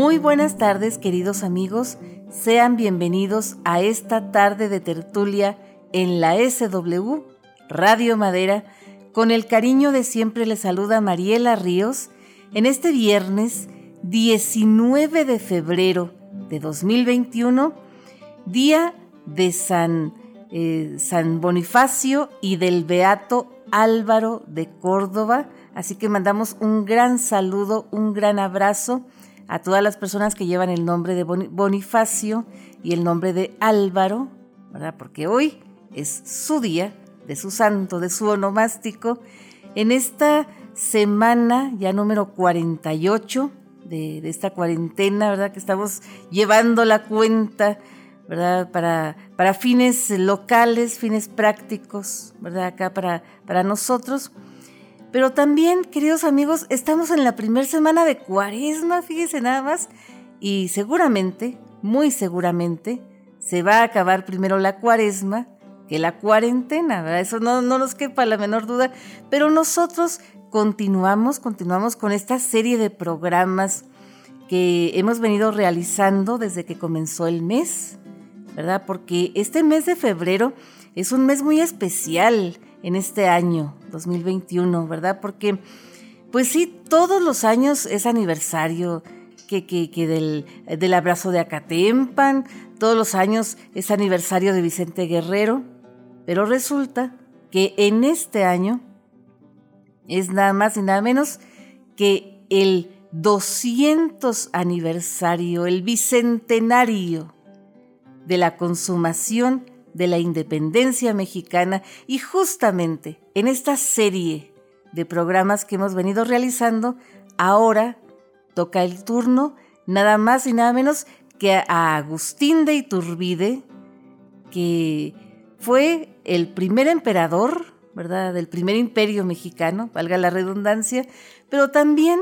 Muy buenas tardes, queridos amigos. Sean bienvenidos a esta tarde de tertulia en la SW Radio Madera. Con el cariño de siempre les saluda Mariela Ríos en este viernes 19 de febrero de 2021, día de San, eh, San Bonifacio y del Beato Álvaro de Córdoba. Así que mandamos un gran saludo, un gran abrazo a todas las personas que llevan el nombre de Bonifacio y el nombre de Álvaro, ¿verdad? Porque hoy es su día, de su santo, de su onomástico. En esta semana ya número 48 de, esta cuarentena, ¿verdad? Que estamos llevando la cuenta, ¿verdad? Para, para fines locales, fines prácticos, ¿verdad? Acá para, para nosotros. Pero también, queridos amigos, estamos en la primera semana de cuaresma, fíjense nada más, y seguramente, muy seguramente, se va a acabar primero la cuaresma que la cuarentena, ¿verdad? Eso no, no nos quepa la menor duda, pero nosotros continuamos, continuamos con esta serie de programas que hemos venido realizando desde que comenzó el mes, ¿verdad? Porque este mes de febrero es un mes muy especial en este año 2021, ¿verdad? Porque, pues sí, todos los años es aniversario que, del, del abrazo de Acatempan, todos los años es aniversario de Vicente Guerrero, pero resulta que en este año es nada más y nada menos que el 200 aniversario, el bicentenario de la consumación de la independencia mexicana y justamente en esta serie de programas que hemos venido realizando, ahora toca el turno nada más y nada menos que a Agustín de Iturbide, que fue el primer emperador, ¿verdad?, del primer imperio mexicano, valga la redundancia, pero también,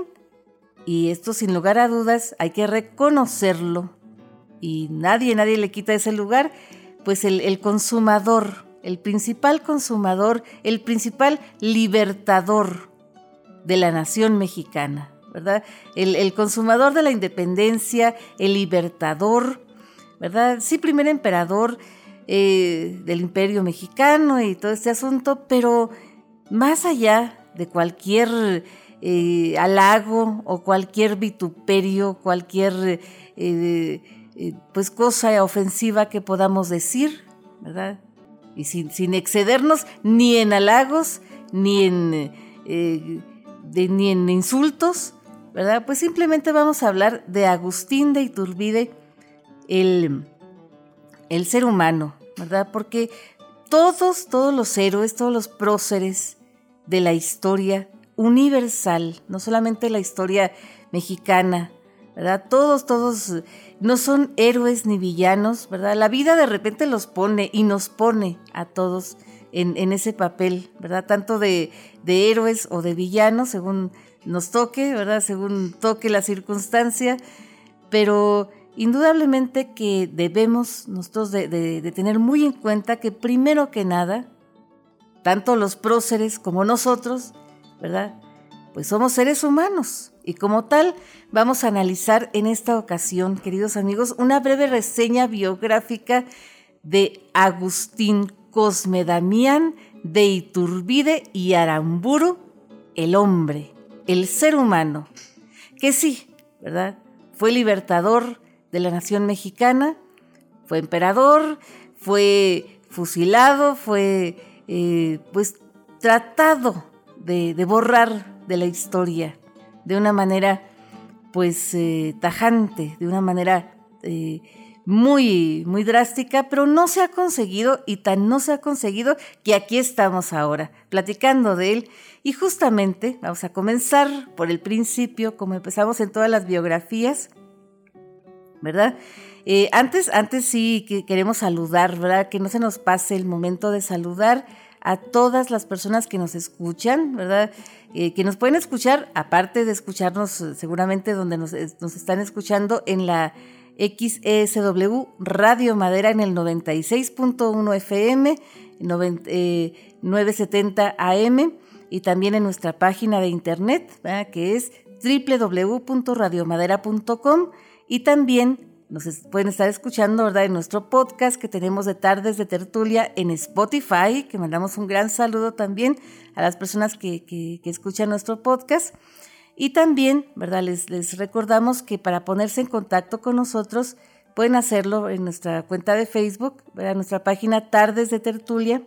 y esto sin lugar a dudas, hay que reconocerlo, y nadie, nadie le quita ese lugar, pues el, consumador, el principal consumador, el principal libertador de la nación mexicana, ¿verdad? El, consumador de la independencia, el libertador, ¿verdad? Sí, primer emperador eh, del imperio mexicano y todo este asunto, pero más allá de cualquier eh, halago o cualquier vituperio, cualquier eh, pues cosa ofensiva que podamos decir, ¿verdad? Y sin, excedernos ni en halagos, ni en, eh, ni en insultos, ¿verdad? Pues simplemente vamos a hablar de Agustín de Iturbide, el, el ser humano, ¿verdad? Porque todos, todos los héroes, todos los próceres de la historia universal, no solamente la historia mexicana, ¿verdad? Todos, todos no son héroes ni villanos, ¿verdad? La vida de repente los pone y nos pone a todos en, ese papel, ¿verdad? Tanto de, héroes o de villanos, según nos toque, ¿verdad? Según toque la circunstancia, pero indudablemente que debemos nosotros de tener muy en cuenta que primero que nada, tanto los próceres como nosotros, ¿verdad? Pues somos seres humanos y como tal, vamos a analizar en esta ocasión, queridos amigos, una breve reseña biográfica de Agustín Cosme Damián de Iturbide y Aramburu, el hombre, el ser humano, que sí, ¿verdad? Fue libertador de la nación mexicana, fue emperador, fue fusilado, fue eh, pues tratado de, de borrar de la historia de una manera pues eh, tajante, de una manera eh, muy, muy drástica, pero no se ha conseguido y tan no se ha conseguido que aquí estamos ahora, platicando de él. Y justamente vamos a comenzar por el principio, como empezamos en todas las biografías, ¿verdad? Eh, antes, antes sí que queremos saludar, ¿verdad? Que no se nos pase el momento de saludar a todas las personas que nos escuchan, ¿verdad? Eh, que nos pueden escuchar, aparte de escucharnos eh, seguramente donde nos, están escuchando en la XESW Radio Madera en el 96.1 FM, 970 AM y también en nuestra página de internet, que es www.radiomadera.com y también nos pueden estar escuchando, ¿verdad? En nuestro podcast que tenemos de tardes de tertulia en Spotify, que mandamos un gran saludo también a las personas que, que, escuchan nuestro podcast. Y también, ¿verdad? Les, recordamos que para ponerse en contacto con nosotros pueden hacerlo en nuestra cuenta de Facebook, ¿verdad? nuestra página Tardes de Tertulia.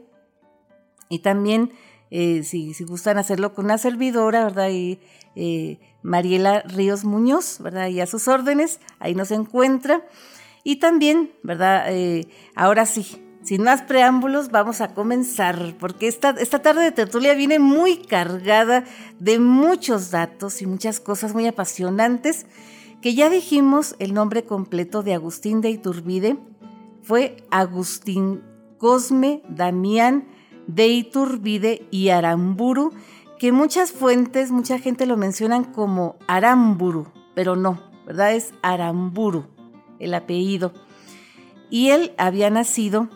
Y también, eh, si, si, gustan hacerlo con una servidora, ¿verdad? Y, eh, Mariela Ríos Muñoz, ¿verdad? Y a sus órdenes, ahí nos encuentra. Y también, ¿verdad? Eh, ahora sí, sin más preámbulos, vamos a comenzar, porque esta, esta tarde de tertulia viene muy cargada de muchos datos y muchas cosas muy apasionantes, que ya dijimos el nombre completo de Agustín de Iturbide, fue Agustín Cosme Damián de Iturbide y Aramburu, que muchas fuentes, mucha gente lo mencionan como Aramburu, pero no, ¿verdad? Es Aramburu, el apellido. Y él había nacido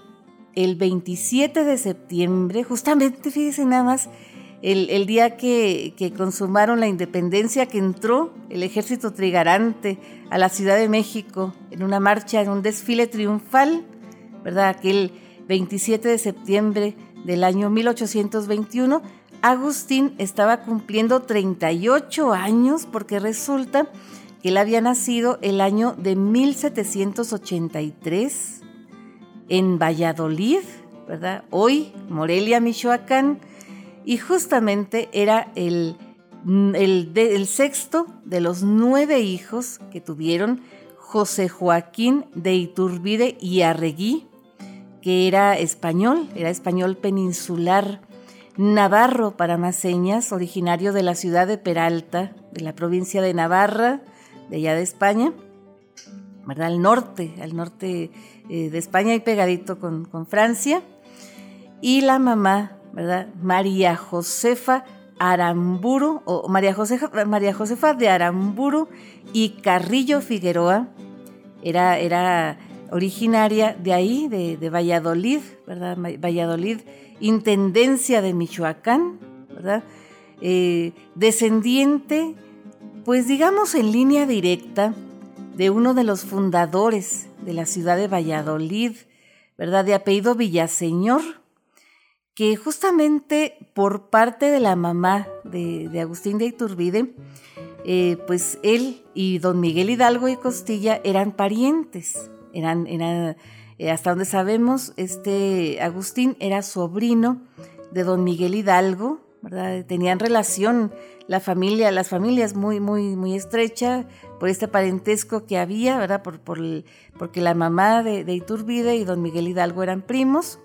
el 27 de septiembre, justamente, fíjense nada más, el, día que, que, consumaron la independencia, que entró el ejército trigarante a la Ciudad de México en una marcha, en un desfile triunfal, ¿verdad? Aquel 27 de septiembre del año 1821, Agustín estaba cumpliendo 38 años porque resulta que él había nacido el año de 1783 en Valladolid, ¿verdad? Hoy, Morelia, Michoacán, y justamente era el, el, sexto de los nueve hijos que tuvieron José Joaquín de Iturbide y Arregui, que era español, era español peninsular Navarro para más señas, originario de la ciudad de Peralta, de la provincia de Navarra, de allá de España, ¿verdad? Al norte, al norte eh, de España y pegadito con, Francia. Y la mamá, ¿verdad? María Josefa Aramburu, o María Josefa, María Josefa de Aramburu y Carrillo Figueroa, era, era originaria de ahí, de, de Valladolid, ¿verdad? Valladolid Intendencia de Michoacán, ¿verdad? Eh, descendiente, pues digamos en línea directa, de uno de los fundadores de la ciudad de Valladolid, ¿verdad? De apellido Villaseñor, que justamente por parte de la mamá de, Agustín de Iturbide, eh, pues él y don Miguel Hidalgo y Costilla eran parientes, eran, eran eh, hasta donde sabemos, este Agustín era sobrino de don Miguel Hidalgo. Tenían relación la familia, las familias muy, muy, muy estrecha por este parentesco que había, ¿verdad? Por, porque la mamá de, Iturbide y don Miguel Hidalgo eran primos.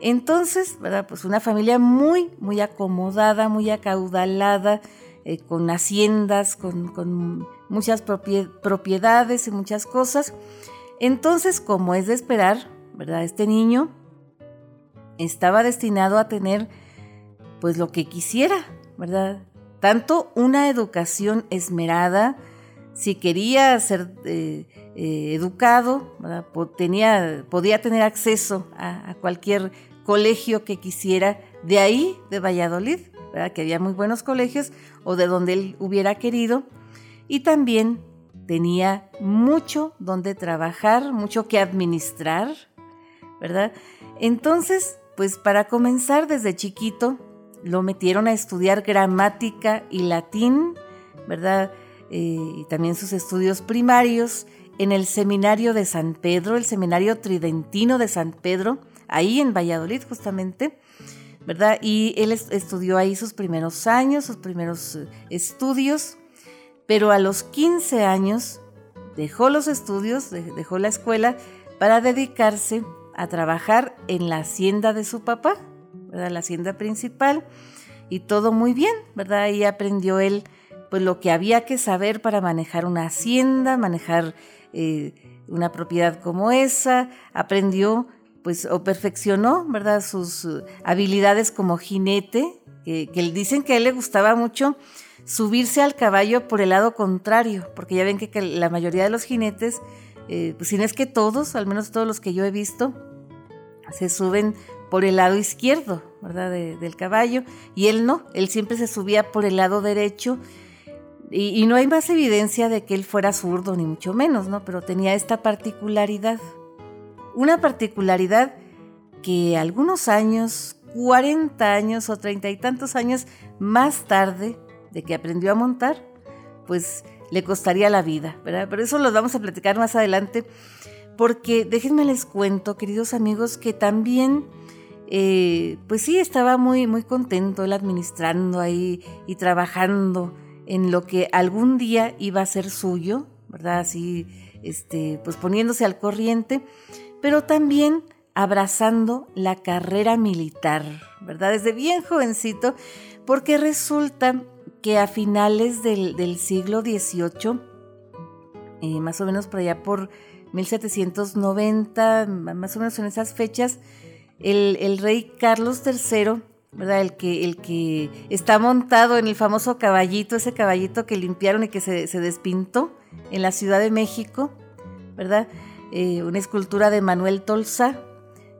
Entonces, ¿verdad? Pues una familia muy, muy acomodada, muy acaudalada, eh, con haciendas, con, con muchas propiedades y muchas cosas. Entonces, como es de esperar, ¿verdad? Este niño estaba destinado a tener pues lo que quisiera, ¿verdad? Tanto una educación esmerada, si quería ser eh, eh, educado, Tenía, podía tener acceso a, cualquier colegio que quisiera de ahí, de Valladolid, ¿verdad? que había muy buenos colegios, o de donde él hubiera querido, y también tenía mucho donde trabajar, mucho que administrar, ¿verdad? Entonces, pues para comenzar desde chiquito, lo metieron a estudiar gramática y latín, ¿verdad? Eh, y también sus estudios primarios en el seminario de San Pedro, el seminario tridentino de San Pedro, ahí en Valladolid justamente, ¿verdad? Y él estudió ahí sus primeros años, sus primeros eh, estudios, pero a los 15 años dejó los estudios, dejó la escuela para dedicarse a trabajar en la hacienda de su papá, ¿verdad? la hacienda principal, y todo muy bien, ¿verdad? Ahí aprendió él pues lo que había que saber para manejar una hacienda, manejar eh, una propiedad como esa, aprendió pues o perfeccionó, ¿verdad? Sus habilidades como jinete, que, que dicen que a él le gustaba mucho subirse al caballo por el lado contrario, porque ya ven que, la mayoría de los jinetes, eh, pues si no es que todos, al menos todos los que yo he visto, se suben por el lado izquierdo, ¿verdad? del caballo, y él no, él siempre se subía por el lado derecho. Y, no hay más evidencia de que él fuera zurdo, ni mucho menos, ¿no? Pero tenía esta particularidad. Una particularidad que algunos años, 40 años o treinta y tantos años más tarde de que aprendió a montar, pues le costaría la vida, ¿verdad? Pero eso lo vamos a platicar más adelante, porque déjenme les cuento, queridos amigos, que también, eh, pues sí, estaba muy, muy contento él administrando ahí y trabajando en lo que algún día iba a ser suyo, ¿verdad? Así, este, pues poniéndose al corriente, pero también abrazando la carrera militar, ¿verdad? Desde bien jovencito, porque resulta que a finales del, siglo XVIII, eh, más o menos por allá por 1790, más o menos en esas fechas, el, rey Carlos III, ¿verdad? El que, el que está montado en el famoso caballito, ese caballito que limpiaron y que se, despintó en la Ciudad de México, ¿verdad? Eh, una escultura de Manuel Tolsa,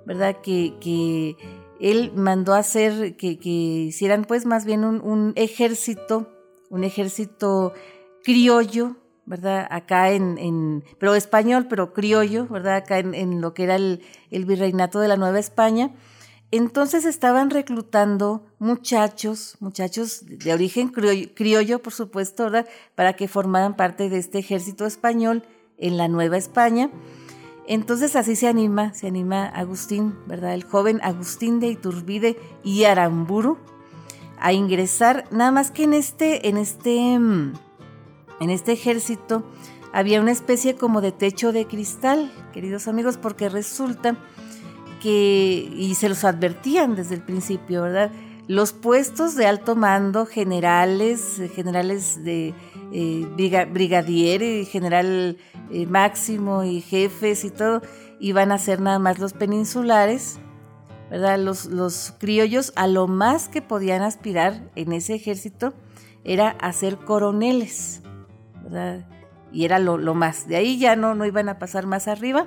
¿verdad? Que, que él mandó hacer que, hicieran pues más bien un, ejército, un ejército criollo, ¿verdad? Acá en, pero español, pero criollo, ¿verdad? Acá en, lo que era el, virreinato de la Nueva España. Entonces estaban reclutando muchachos, muchachos de origen criollo, criollo, por supuesto, ¿verdad? Para que formaran parte de este ejército español en la Nueva España. Entonces así se anima, se anima Agustín, ¿verdad? El joven Agustín de Iturbide y Aramburu a ingresar, nada más que en este, en este, mm, en este ejército había una especie como de techo de cristal, queridos amigos, porque resulta que, y se los advertían desde el principio, ¿verdad? Los puestos de alto mando, generales, generales de eh, brigadier, y general eh, máximo y jefes y todo, iban a ser nada más los peninsulares, ¿verdad? Los, los criollos a lo más que podían aspirar en ese ejército era a ser coroneles, ¿verdad? Y era lo, más. De ahí ya no, no iban a pasar más arriba.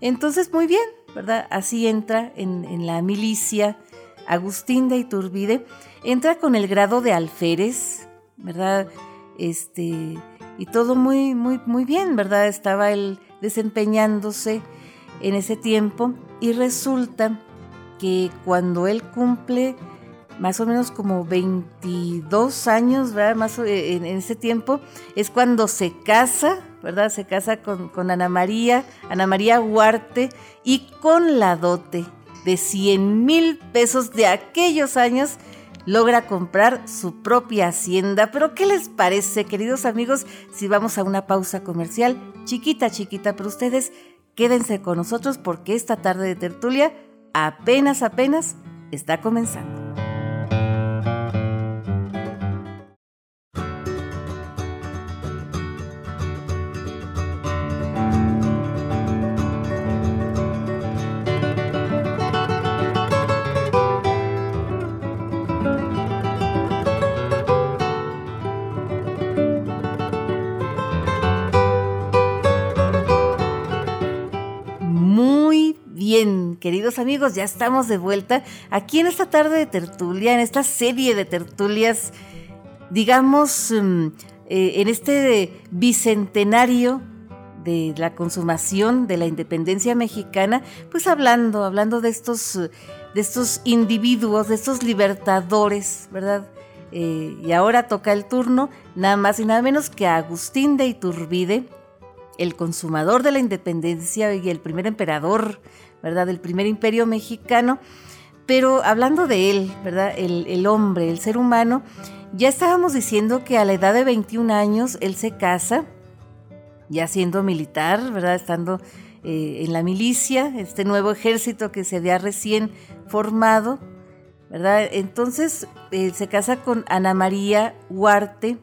Entonces, muy bien, ¿verdad? Así entra en, en la milicia Agustín de Iturbide, entra con el grado de alférez, ¿verdad? Este, y todo muy, muy, muy bien, ¿verdad? Estaba él desempeñándose en ese tiempo y resulta que cuando él cumple más o menos como 22 años, ¿verdad? Más en, ese tiempo, es cuando se casa, ¿verdad? Se casa con, con Ana María, Ana María Huarte, y con la dote de 100 mil pesos de aquellos años logra comprar su propia hacienda. Pero ¿qué les parece, queridos amigos, si vamos a una pausa comercial? Chiquita, chiquita, pero ustedes quédense con nosotros porque esta tarde de tertulia apenas, apenas está comenzando. Queridos amigos, ya estamos de vuelta aquí en esta tarde de tertulia, en esta serie de tertulias, digamos, mm, eh, en este bicentenario de la consumación de la independencia mexicana, pues hablando, hablando de estos, de estos individuos, de estos libertadores, ¿verdad? Eh, y ahora toca el turno, nada más y nada menos que a Agustín de Iturbide, el consumador de la independencia y el primer emperador ¿verdad? Del primer imperio mexicano. Pero hablando de él, ¿verdad? El, hombre, el ser humano, ya estábamos diciendo que a la edad de 21 años él se casa, ya siendo militar, ¿verdad? Estando eh, en la milicia, este nuevo ejército que se había recién formado, ¿verdad? Entonces se casa con Ana María Huarte,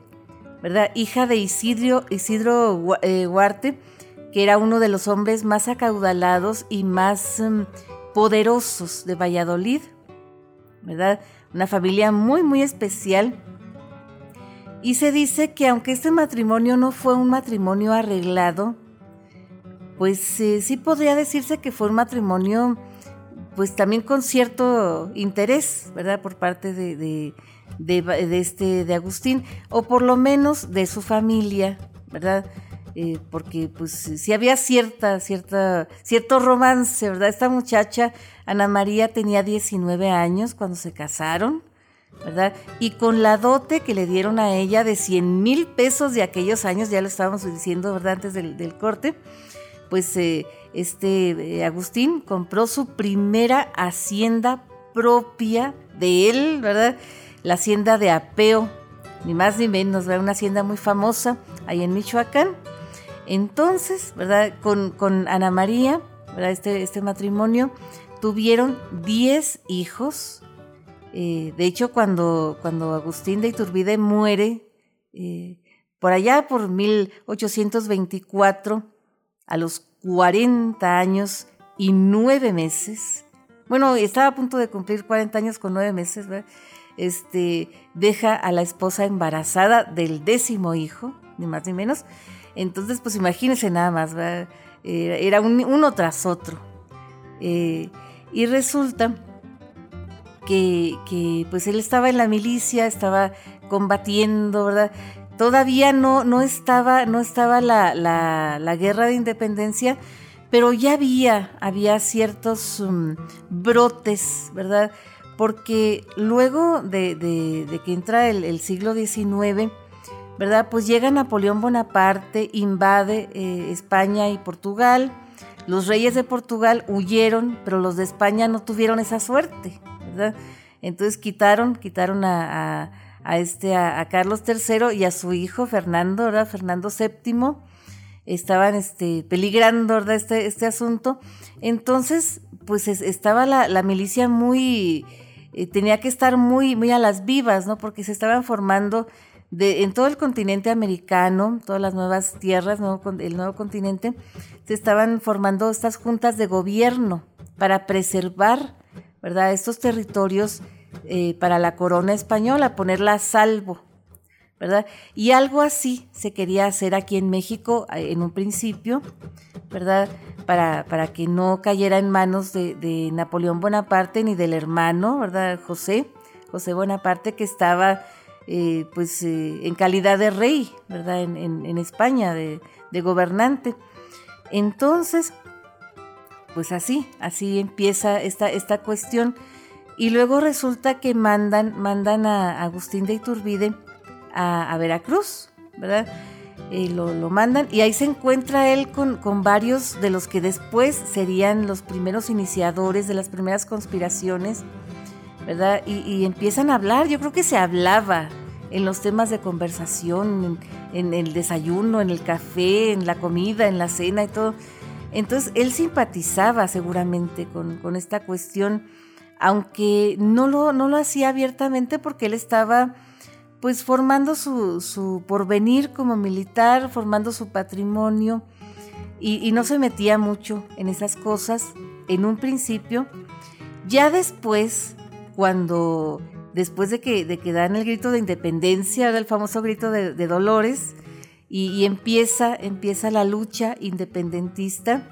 ¿verdad? Hija de Isidro, Isidro eh, Huarte, que era uno de los hombres más acaudalados y más em, poderosos de Valladolid, ¿verdad? Una familia muy, muy especial. Y se dice que aunque este matrimonio no fue un matrimonio arreglado, pues eh, sí podría decirse que fue un matrimonio, pues también con cierto interés, ¿verdad? Por parte de, de, este, de Agustín, o por lo menos de su familia, ¿verdad? Eh, porque pues sí había cierta, cierta, cierto romance, ¿verdad? Esta muchacha, Ana María, tenía 19 años cuando se casaron, ¿verdad? Y con la dote que le dieron a ella de 100 mil pesos de aquellos años, ya lo estábamos diciendo, ¿verdad? Antes del, corte, pues eh, este eh, Agustín compró su primera hacienda propia de él, ¿verdad? La hacienda de Apeo, ni más ni menos, ¿verdad? Una hacienda muy famosa ahí en Michoacán. Entonces, ¿verdad? Con, Ana María, ¿verdad? Este, este matrimonio, tuvieron 10 hijos. Eh, de hecho, cuando, cuando Agustín de Iturbide muere, eh, por allá por 1824, a los 40 años y 9 meses, bueno, estaba a punto de cumplir 40 años con 9 meses, ¿verdad? Este, deja a la esposa embarazada del décimo hijo, ni más ni menos. Entonces, pues imagínense nada más, ¿verdad? era uno tras otro. Eh, y resulta que, pues él estaba en la milicia, estaba combatiendo, ¿verdad? Todavía no, no estaba, no estaba la, la, guerra de independencia, pero ya había, había ciertos um, brotes, ¿verdad? Porque luego de, de, que entra el, siglo XIX, ¿verdad? Pues llega Napoleón Bonaparte, invade eh, España y Portugal. Los reyes de Portugal huyeron, pero los de España no tuvieron esa suerte, ¿verdad? Entonces quitaron, quitaron a a, este, a, Carlos III y a su hijo Fernando, ¿verdad? Fernando VII, estaban este, peligrando ¿verdad? Este, este asunto. Entonces, pues estaba la, milicia muy, eh, tenía que estar muy, muy a las vivas, ¿no? Porque se estaban formando de, en todo el continente americano, todas las nuevas tierras, el nuevo continente, se estaban formando estas juntas de gobierno para preservar, ¿verdad? Estos territorios eh, para la corona española, ponerla a salvo, ¿verdad? Y algo así se quería hacer aquí en México eh, en un principio, ¿verdad? Para, para que no cayera en manos de, Napoleón Bonaparte ni del hermano, ¿verdad? José, José Bonaparte, que estaba eh, pues en calidad de rey, ¿verdad? En, España, de, gobernante. Entonces, pues así, así empieza esta, esta cuestión y luego resulta que mandan, mandan a Agustín de Iturbide a, Veracruz, ¿verdad? Eh, lo, mandan y ahí se encuentra él con, con, varios de los que después serían los primeros iniciadores de las primeras conspiraciones, ¿verdad? Y, empiezan a hablar, yo creo que se hablaba en los temas de conversación, en, el desayuno, en el café, en la comida, en la cena y todo. Entonces él simpatizaba seguramente con, con esta cuestión aunque no lo, no lo hacía abiertamente porque él estaba pues formando su, porvenir como militar, formando su patrimonio y, no se metía mucho en esas cosas en un principio. Ya después, cuando después de que, de que dan el grito de independencia, el famoso grito de, Dolores, y, empieza, empieza la lucha independentista,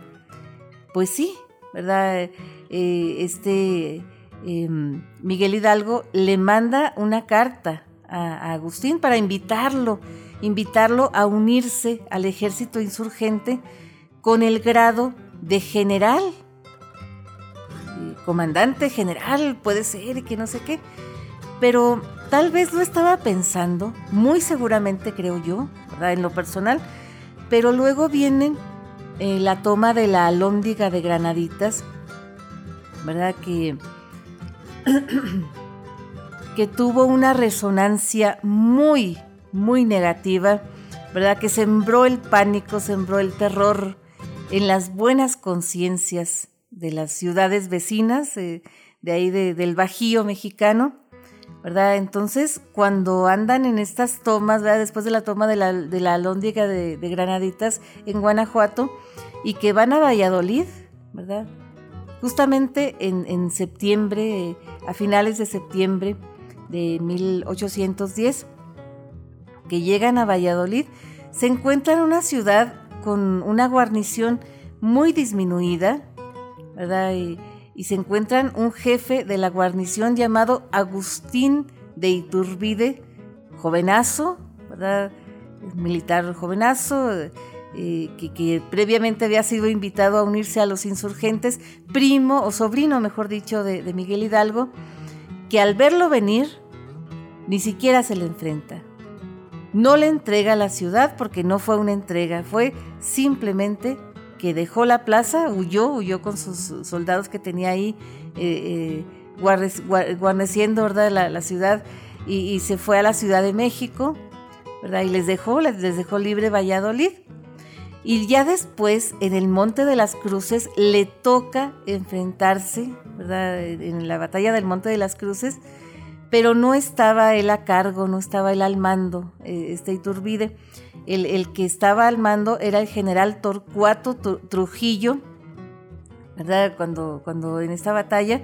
pues sí, ¿verdad? Eh, este Em, Miguel Hidalgo le manda una carta a, Agustín para invitarlo, invitarlo a unirse al ejército insurgente con el grado de general, comandante general, puede ser, que no sé qué, pero tal vez lo estaba pensando, muy seguramente creo yo, en lo personal, pero luego viene eh, la toma de la alóndiga de Granaditas, ¿verdad? Que que tuvo una resonancia muy, muy negativa, ¿verdad? Que sembró el pánico, sembró el terror en las buenas conciencias de las ciudades vecinas, de ahí del Bajío mexicano, ¿verdad? Entonces, cuando andan en estas tomas, ¿verdad? Después de la toma de la, de la Alhóndiga de, de Granaditas en Guanajuato, y que van a Valladolid, ¿verdad? Justamente en, septiembre, a finales de septiembre de 1810, que llegan a Valladolid, se encuentran una ciudad con una guarnición muy disminuida, ¿verdad? Y, se encuentran un jefe de la guarnición llamado Agustín de Iturbide, jovenazo, ¿verdad? Militar jovenazo, eh, que, previamente había sido invitado a unirse a los insurgentes, primo o sobrino, mejor dicho, de, de Miguel Hidalgo, que al verlo venir, ni siquiera se le enfrenta. No le entrega la ciudad porque no fue una entrega, fue simplemente que dejó la plaza, huyó, huyó con sus soldados que tenía ahí eh, eh, guarneciendo La, ciudad y, se fue a la Ciudad de México, ¿verdad? Y les dejó, dejó libre Valladolid. Y ya después, en el Monte de las Cruces, le toca enfrentarse, ¿verdad? En la batalla del Monte de las Cruces, pero no estaba él a cargo, no estaba él al mando, eh, este Iturbide. El, que estaba al mando era el general Torcuato Trujillo, ¿verdad? Cuando, cuando en esta batalla,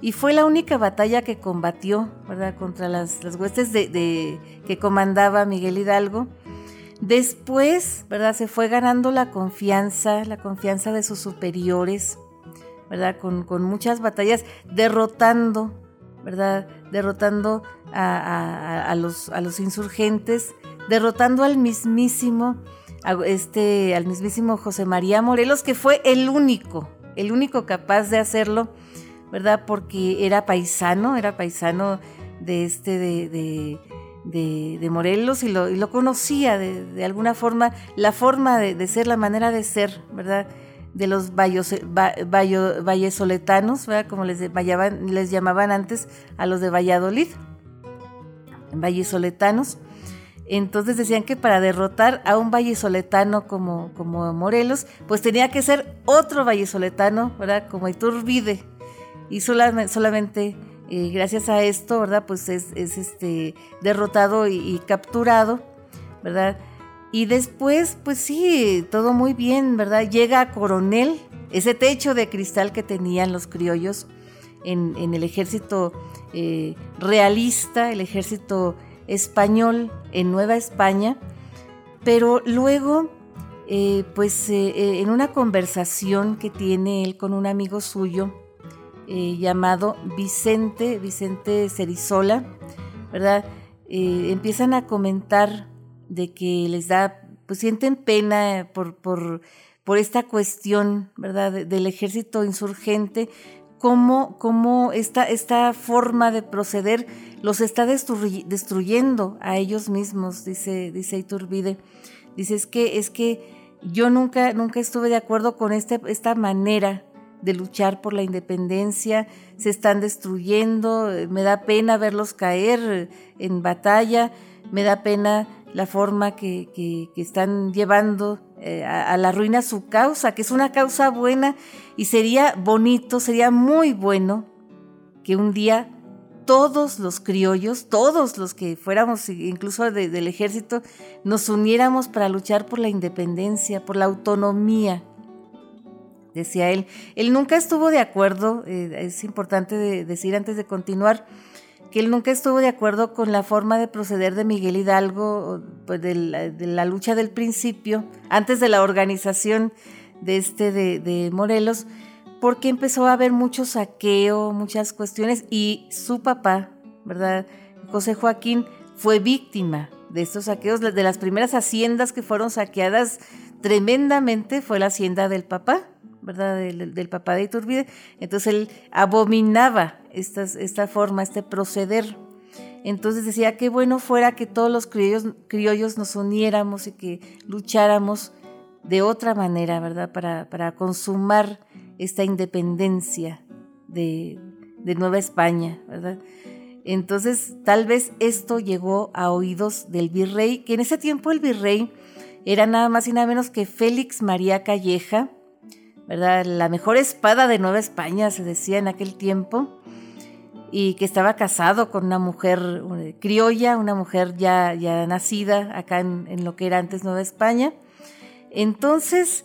y fue la única batalla que combatió, ¿verdad? Contra las, las huestes de, que comandaba Miguel Hidalgo. Después, ¿verdad? Se fue ganando la confianza, la confianza de sus superiores, ¿verdad? Con, con muchas batallas, derrotando ¿verdad? Derrotando a, los, a los insurgentes, derrotando al mismísimo, este, al mismísimo José María Morelos, que fue el único, el único capaz de hacerlo, ¿verdad? Porque era paisano, era paisano de este, de, de, Morelos y lo, y lo conocía de, alguna forma, la forma de, ser, la manera de ser, ¿verdad? De los vallesoletanos, como les, les llamaban antes a los de Valladolid, vallesoletanos. Entonces decían que para derrotar a un vallesoletano como, como Morelos, pues tenía que ser otro vallesoletano, ¿verdad? Como Iturbide. Y solamente, eh, gracias a esto, ¿verdad? Pues es, este, derrotado y capturado, ¿verdad? Y después, pues sí, todo muy bien, ¿verdad? Llega a Coronel, ese techo de cristal que tenían los criollos en, el ejército eh, realista, el ejército español en Nueva España. Pero luego, eh, pues eh, en una conversación que tiene él con un amigo suyo llamado Vicente, Vicente Cerizola, ¿verdad? empiezan a comentar de que les da, pues sienten pena por, por, por esta cuestión, ¿verdad?, del ejército insurgente, cómo, cómo esta, esta, forma de proceder los está destruyendo a ellos mismos, dice, dice Iturbide. Dice, es que, es que yo nunca, nunca estuve de acuerdo con este, esta manera de luchar por la independencia, se están destruyendo, me da pena verlos caer en batalla, me da pena la forma que, están llevando eh, a, la ruina su causa, que es una causa buena y sería bonito, sería muy bueno que un día todos los criollos, todos los que fuéramos incluso del ejército, nos uniéramos para luchar por la independencia, por la autonomía, decía él. Él nunca estuvo de acuerdo, eh, es importante decir antes de continuar, que él nunca estuvo de acuerdo con la forma de proceder de Miguel Hidalgo, pues de, la, lucha del principio, antes de la organización de este de, Morelos, porque empezó a haber mucho saqueo, muchas cuestiones, y su papá, ¿verdad? José Joaquín fue víctima de estos saqueos, de las primeras haciendas que fueron saqueadas tremendamente fue la hacienda del papá, ¿verdad? Del, papá de Iturbide. Entonces él abominaba esta forma, este proceder. Entonces decía, qué bueno fuera que todos los criollos, criollos nos uniéramos y que lucháramos de otra manera, ¿verdad? Para, para consumar esta independencia de, de Nueva España, ¿verdad? Entonces, tal vez esto llegó a oídos del virrey, que en ese tiempo el virrey era nada más y nada menos que Félix María Calleja, La mejor espada de Nueva España, se decía en aquel tiempo, y que estaba casado con una mujer criolla, una mujer ya, ya nacida acá en, lo que era antes Nueva España. Entonces,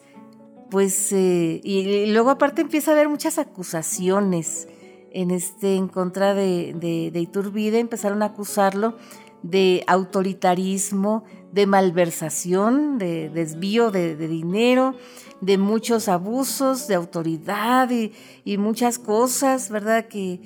pues, eh, y, luego aparte empieza a haber muchas acusaciones en, este, en contra de, de Iturbide, empezaron a acusarlo de autoritarismo, de malversación, de desvío de, dinero, de muchos abusos de autoridad y, muchas cosas, ¿verdad? Que,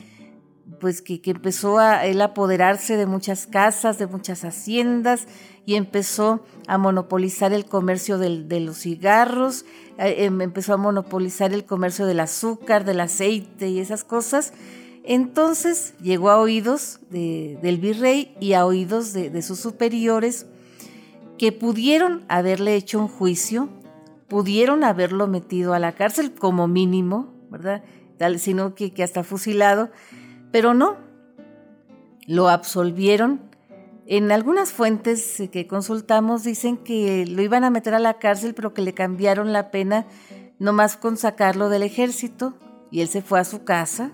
pues que, empezó a él apoderarse de muchas casas, de muchas haciendas y empezó a monopolizar el comercio de los cigarros, eh, em, empezó a monopolizar el comercio del azúcar, del aceite y esas cosas. Entonces llegó a oídos del virrey y a oídos de, sus superiores que pudieron haberle hecho un juicio, pudieron haberlo metido a la cárcel como mínimo, ¿verdad? Sino que, que hasta fusilado, pero no, lo absolvieron. En algunas fuentes que consultamos dicen que lo iban a meter a la cárcel, pero que le cambiaron la pena nomás con sacarlo del ejército y él se fue a su casa,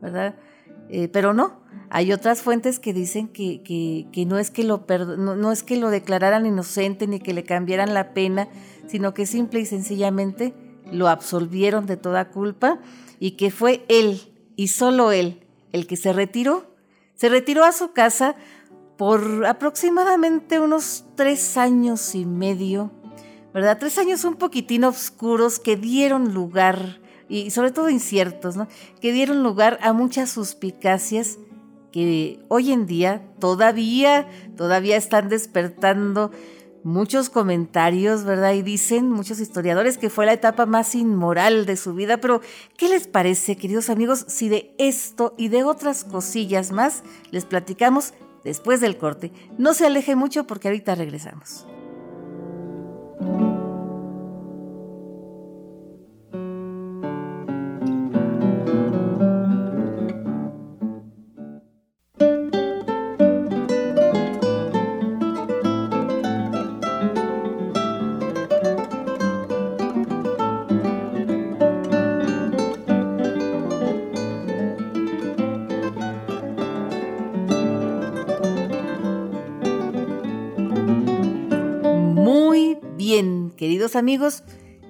¿verdad? Eh, pero no, hay otras fuentes que dicen que, que, no, es que lo no, no, es que lo declararan inocente ni que le cambiaran la pena, sino que simple y sencillamente lo absolvieron de toda culpa y que fue él y solo él el que se retiró. Se retiró a su casa por aproximadamente unos tres años y medio, ¿verdad? Tres años un poquitín oscuros que dieron lugar, y sobre todo inciertos, ¿no? Que dieron lugar a muchas suspicacias que hoy en día todavía, todavía están despertando muchos comentarios, ¿verdad? Y dicen muchos historiadores que fue la etapa más inmoral de su vida, pero ¿qué les parece, queridos amigos, si de esto y de otras cosillas más les platicamos después del corte? No se aleje mucho porque ahorita regresamos. Queridos amigos,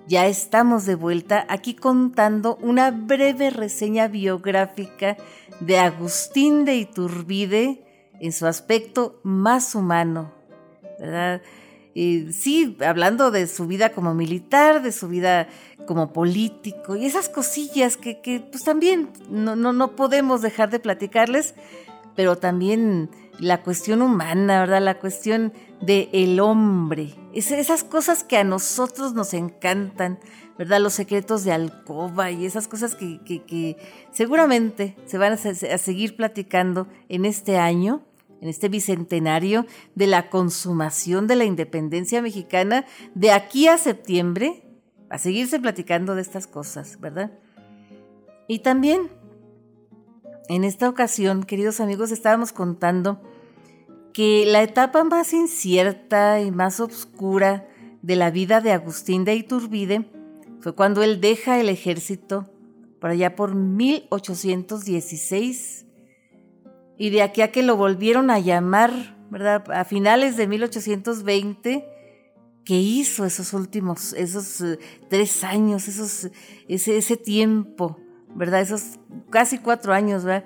ya estamos de vuelta aquí contando una breve reseña biográfica de Agustín de Iturbide en su aspecto más humano, ¿verdad? sí, hablando de su vida como militar, de su vida como político y esas cosillas que, que pues también no, no, no podemos dejar de platicarles, pero también la cuestión humana, ¿verdad? La cuestión del el hombre. esas cosas que a nosotros nos encantan, ¿verdad? Los secretos de alcoba y esas cosas que, seguramente se van a, a, seguir platicando en este año, en este bicentenario de la consumación de la independencia mexicana, de aquí a septiembre, a seguirse platicando de estas cosas, ¿verdad? Y también en esta ocasión, queridos amigos, estábamos contando que la etapa más incierta y más oscura de la vida de Agustín de Iturbide fue cuando él deja el ejército por allá por 1816 y de aquí a que lo volvieron a llamar, ¿verdad? A finales de 1820, ¿qué hizo esos últimos, esos eh, tres años, esos, ese, ese tiempo? ¿verdad? Esos casi cuatro años, ¿verdad?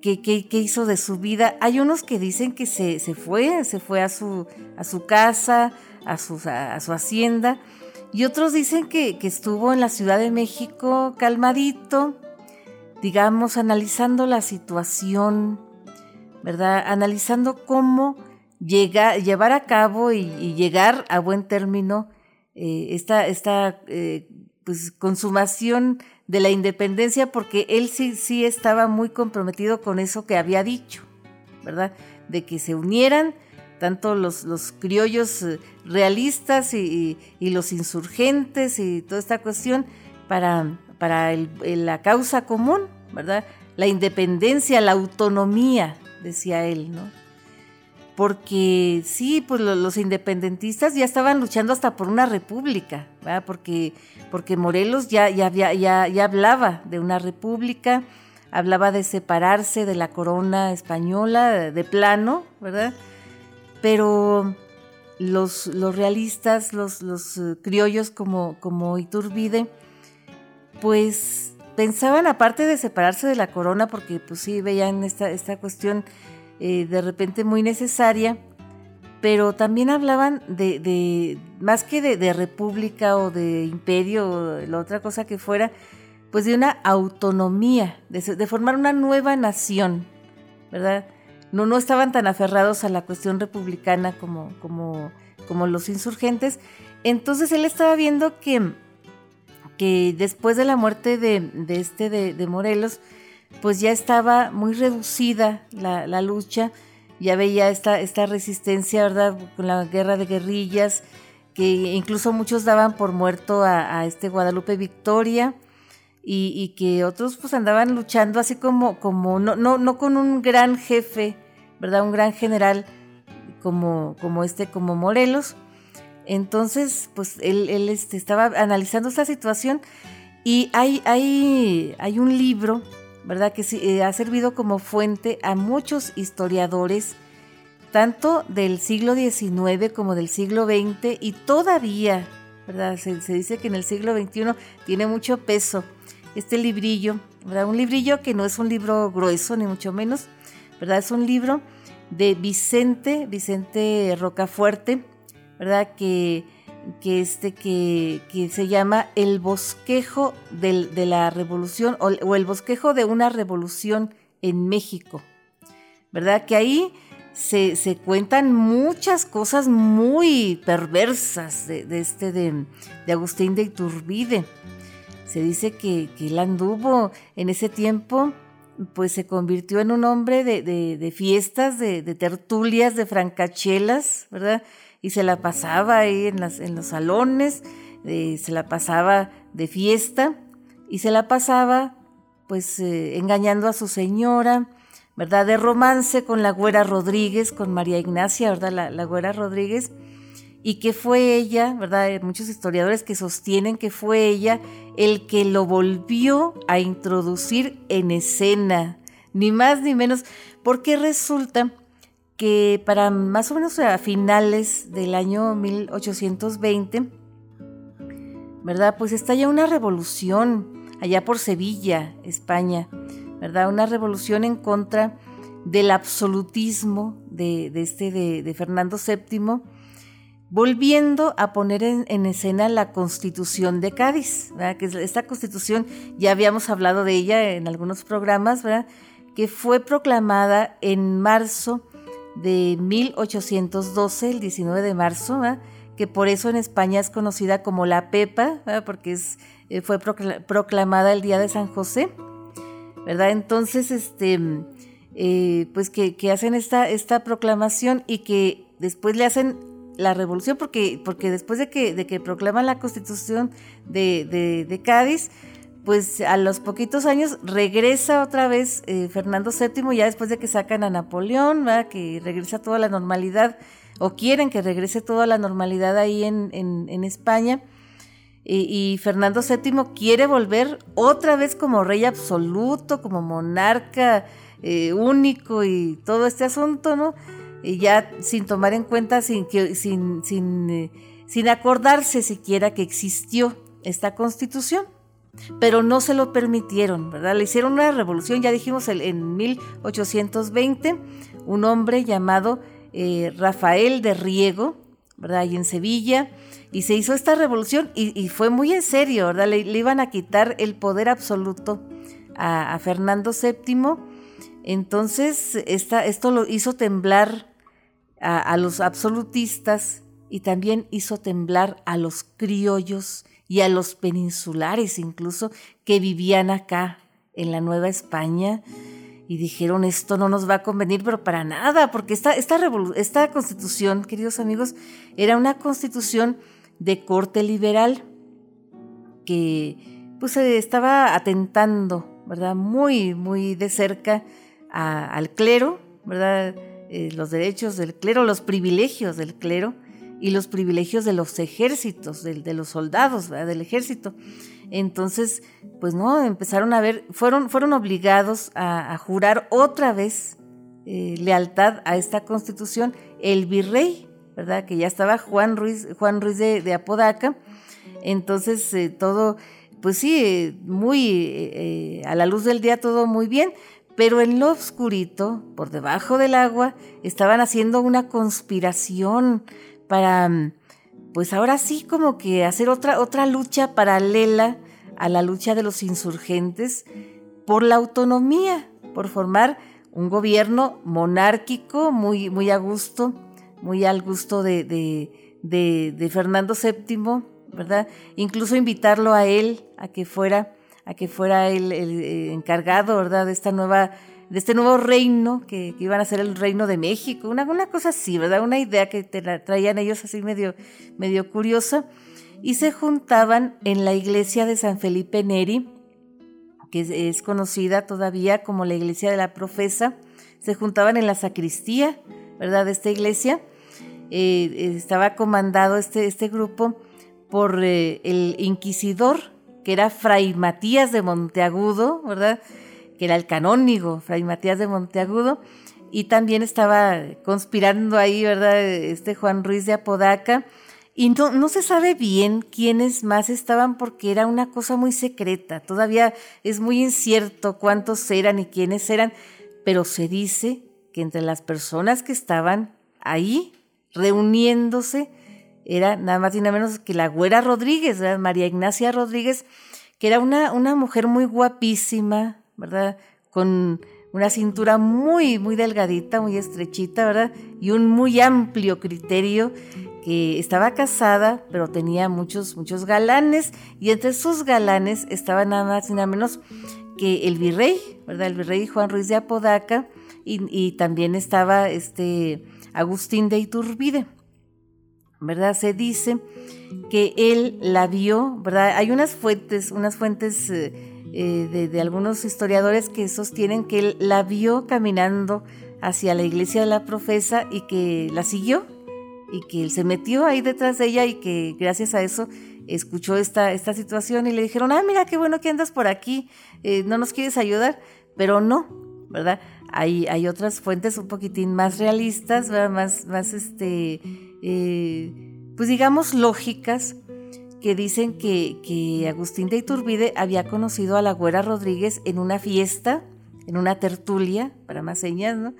¿Qué, hizo de su vida? Hay unos que dicen que se, fue, se fue a su, a su casa, a su, a, su hacienda, y otros dicen que, estuvo en la Ciudad de México calmadito, digamos, analizando la situación, ¿verdad? Analizando cómo llevar a cabo y, llegar a buen término eh, esta, esta eh, pues, consumación de la independencia porque él sí, sí estaba muy comprometido con eso que había dicho, ¿verdad? De que se unieran tanto los, los criollos eh, realistas y, los insurgentes y toda esta cuestión para, para la causa común, ¿verdad? La independencia, la autonomía, decía él, ¿no? Porque sí, pues los independentistas ya estaban luchando hasta por una república, ¿verdad? Porque, porque Morelos ya, ya, hablaba de una república, hablaba de separarse de la corona española de plano, ¿verdad? Pero los, los realistas, los, los eh, criollos como, como Iturbide, pues pensaban aparte de separarse de la corona, porque pues sí veían esta, esta cuestión eh, de repente muy necesaria, pero también hablaban de, más que de, república o de imperio o la otra cosa que fuera, pues de una autonomía, de, de formar una nueva nación, ¿verdad? No, no estaban tan aferrados a la cuestión republicana como, como, como los insurgentes. Entonces él estaba viendo que, que después de la muerte de, este de, Morelos, pues ya estaba muy reducida la, la, lucha, ya veía esta, esta resistencia, ¿verdad? Con la guerra de guerrillas, que incluso muchos daban por muerto a, este Guadalupe Victoria y, que otros pues andaban luchando así como, como no, no, no con un gran jefe, ¿verdad? Un gran general como, como este, como Morelos. Entonces, pues él, él este, estaba analizando esta situación y hay, hay, hay un libro, ¿verdad? Que eh, ha servido como fuente a muchos historiadores, tanto del siglo XIX como del siglo XX y todavía, ¿verdad? Se, se dice que en el siglo XXI tiene mucho peso este librillo, ¿verdad? Un librillo que no es un libro grueso, ni mucho menos, ¿verdad? Es un libro de Vicente, Vicente Rocafuerte, ¿verdad? Que, que, este, que, que se llama El bosquejo de la revolución o, el bosquejo de una revolución en México, ¿verdad? Que ahí se, se, cuentan muchas cosas muy perversas de, este de, de, Agustín de Iturbide, se dice que, que él anduvo en ese tiempo, pues se convirtió en un hombre de, fiestas, de, tertulias, de francachelas, ¿verdad? Y se la pasaba ahí en, las, en los salones, se la pasaba de fiesta y se la pasaba pues eh, engañando a su señora, ¿verdad? De romance con la güera Rodríguez, con María Ignacia, ¿verdad? La, la güera Rodríguez y que fue ella, ¿verdad? Hay muchos historiadores que sostienen que fue ella el que lo volvió a introducir en escena, ni más ni menos, porque resulta que para más o menos a finales del año 1820, ¿verdad? Pues estalla una revolución allá por Sevilla, España, ¿verdad? Una revolución en contra del absolutismo de, este de, Fernando VII volviendo a poner en, escena la constitución de Cádiz, que esta constitución, ya habíamos hablado de ella en algunos programas, que fue proclamada en marzo de 1812, el 19 de marzo, que por eso en España es conocida como la Pepa, porque es, eh, fue proclamada el día de San José, ¿verdad? Entonces, este, eh, pues que, hacen esta, esta proclamación y que después le hacen la revolución, porque, porque después de que, de que proclaman la constitución de, de, Cádiz, pues a los poquitos años regresa otra vez eh, Fernando VII, ya después de que sacan a Napoleón, que regresa toda la normalidad, o quieren que regrese toda la normalidad ahí en, en, España. Y, Fernando VII quiere volver otra vez como rey absoluto, como monarca eh, único y todo este asunto, ¿no? y ya sin tomar en cuenta, sin, sin, sin, eh, sin acordarse siquiera que existió esta constitución. Pero no se lo permitieron, ¿verdad? Le hicieron una revolución, ya dijimos en 1820, un hombre llamado eh, Rafael de Riego, ¿verdad? Y en Sevilla, y se hizo esta revolución y, fue muy en serio, ¿verdad? Le, iban a quitar el poder absoluto a, Fernando VII. Entonces, esto lo hizo temblar a, los absolutistas y también hizo temblar a los criollos y a los peninsulares incluso que vivían acá en la Nueva España y dijeron esto no nos va a convenir pero para nada porque esta, esta, esta constitución queridos amigos era una constitución de corte liberal que pues estaba atentando verdad muy muy de cerca al clero verdad eh, los derechos del clero, los privilegios del clero y los privilegios de los ejércitos, de, los soldados, del ejército. Entonces, pues no, empezaron a ver, fueron, fueron obligados a, jurar otra vez eh, lealtad a esta constitución el virrey, ¿verdad? Que ya estaba Juan Ruiz, Juan Ruiz de, Apodaca. Entonces, eh, todo, pues sí, muy a la luz del día, todo muy bien, pero en lo oscurito, por debajo del agua, estaban haciendo una conspiración para, pues ahora sí, como que hacer otra, otra lucha paralela a la lucha de los insurgentes por la autonomía, por formar un gobierno monárquico muy, muy a gusto, muy al gusto de, de, Fernando VII, ¿verdad? Incluso invitarlo a él a que fuera, a que fuera el, eh, encargado, ¿verdad? De esta nueva, de este nuevo reino que, iban a ser el reino de México, una, una cosa así, ¿verdad? Una idea que traían ellos así medio, medio curiosa. Y se juntaban en la iglesia de San Felipe Neri, que es, conocida todavía como la iglesia de la profesa, se juntaban en la sacristía, ¿verdad? De esta iglesia. Eh, estaba comandado este, este grupo por eh, el inquisidor, que era Fray Matías de Monteagudo, ¿verdad? Que era el canónigo, Fray Matías de Monteagudo. Y también estaba conspirando ahí, ¿verdad? Este Juan Ruiz de Apodaca y no, se sabe bien quiénes más estaban porque era una cosa muy secreta. Todavía es muy incierto cuántos eran y quiénes eran, pero se dice que entre las personas que estaban ahí reuniéndose era nada más y nada menos que la güera Rodríguez, María Ignacia Rodríguez, que era una, una mujer muy guapísima, ¿verdad? Con una cintura muy, muy delgadita, muy estrechita, ¿verdad? Y un muy amplio criterio que estaba casada, pero tenía muchos, muchos galanes, y entre sus galanes estaba nada más y nada menos que el virrey, ¿verdad? El virrey Juan Ruiz de Apodaca, y, también estaba este Agustín de Iturbide, ¿verdad? Se dice que él la vio, ¿verdad? Hay unas fuentes, unas fuentes eh, eh, de, algunos historiadores que sostienen que él la vio caminando hacia la iglesia de la profesa y que la siguió, y que él se metió ahí detrás de ella y que gracias a eso escuchó esta, esta situación y le dijeron, ah, mira qué bueno que andas por aquí, eh, no nos quieres ayudar, pero no, ¿verdad? Hay, hay otras fuentes un poquitín más realistas, ¿verdad? Más, más este, eh, pues digamos lógicas, que dicen que, que Agustín de Iturbide había conocido a la güera Rodríguez en una fiesta, en una tertulia, para más señas, ¿no?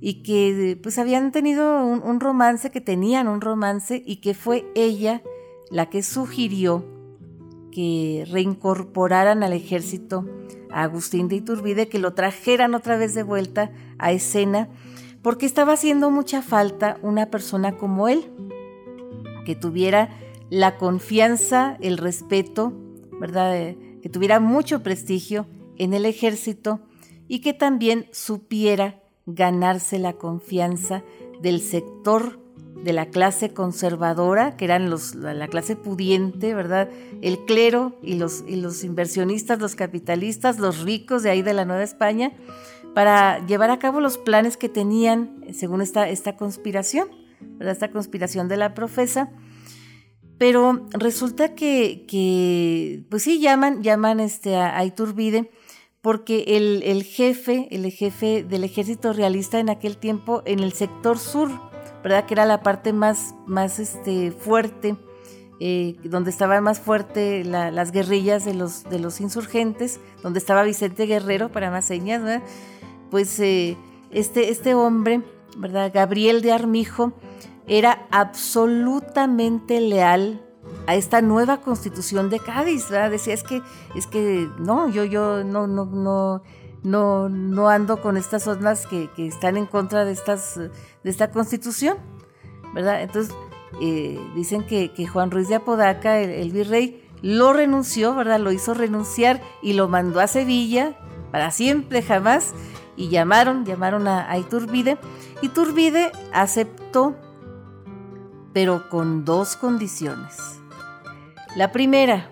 y que pues habían tenido un, romance, que tenían un romance y que fue ella la que sugirió que reincorporaran al ejército a Agustín de Iturbide, que lo trajeran otra vez de vuelta a escena, porque estaba haciendo mucha falta una persona como él, que tuviera la confianza, el respeto, ¿verdad? Que tuviera mucho prestigio en el ejército y que también supiera ganarse la confianza del sector de la clase conservadora, que eran los, la, clase pudiente, ¿verdad? El clero y los, y los inversionistas, los capitalistas, los ricos de ahí de la Nueva España, para llevar a cabo los planes que tenían según esta, esta conspiración, ¿verdad? Esta conspiración de la profesa. Pero resulta que, pues sí, llaman, llaman este, a, Iturbide porque el, jefe, el jefe del ejército realista en aquel tiempo en el sector sur, ¿verdad? Que era la parte más, este, fuerte, eh, donde estaban más fuerte las guerrillas de los, de los insurgentes, donde estaba Vicente Guerrero, para más señas, ¿verdad? Pues eh, este, este hombre, ¿verdad? Gabriel de Armijo, era absolutamente leal a esta nueva constitución de Cádiz, ¿verdad? Decía, es que, es que no, yo, yo no, no, no, no, no ando con estas ondas que, están en contra de, estas, de esta constitución, ¿verdad? Entonces, eh, dicen que, Juan Ruiz de Apodaca, el, virrey, lo renunció, ¿verdad? Lo hizo renunciar y lo mandó a Sevilla para siempre, jamás, y llamaron, llamaron a, a Iturbide. Iturbide aceptó, pero con dos condiciones. La primera,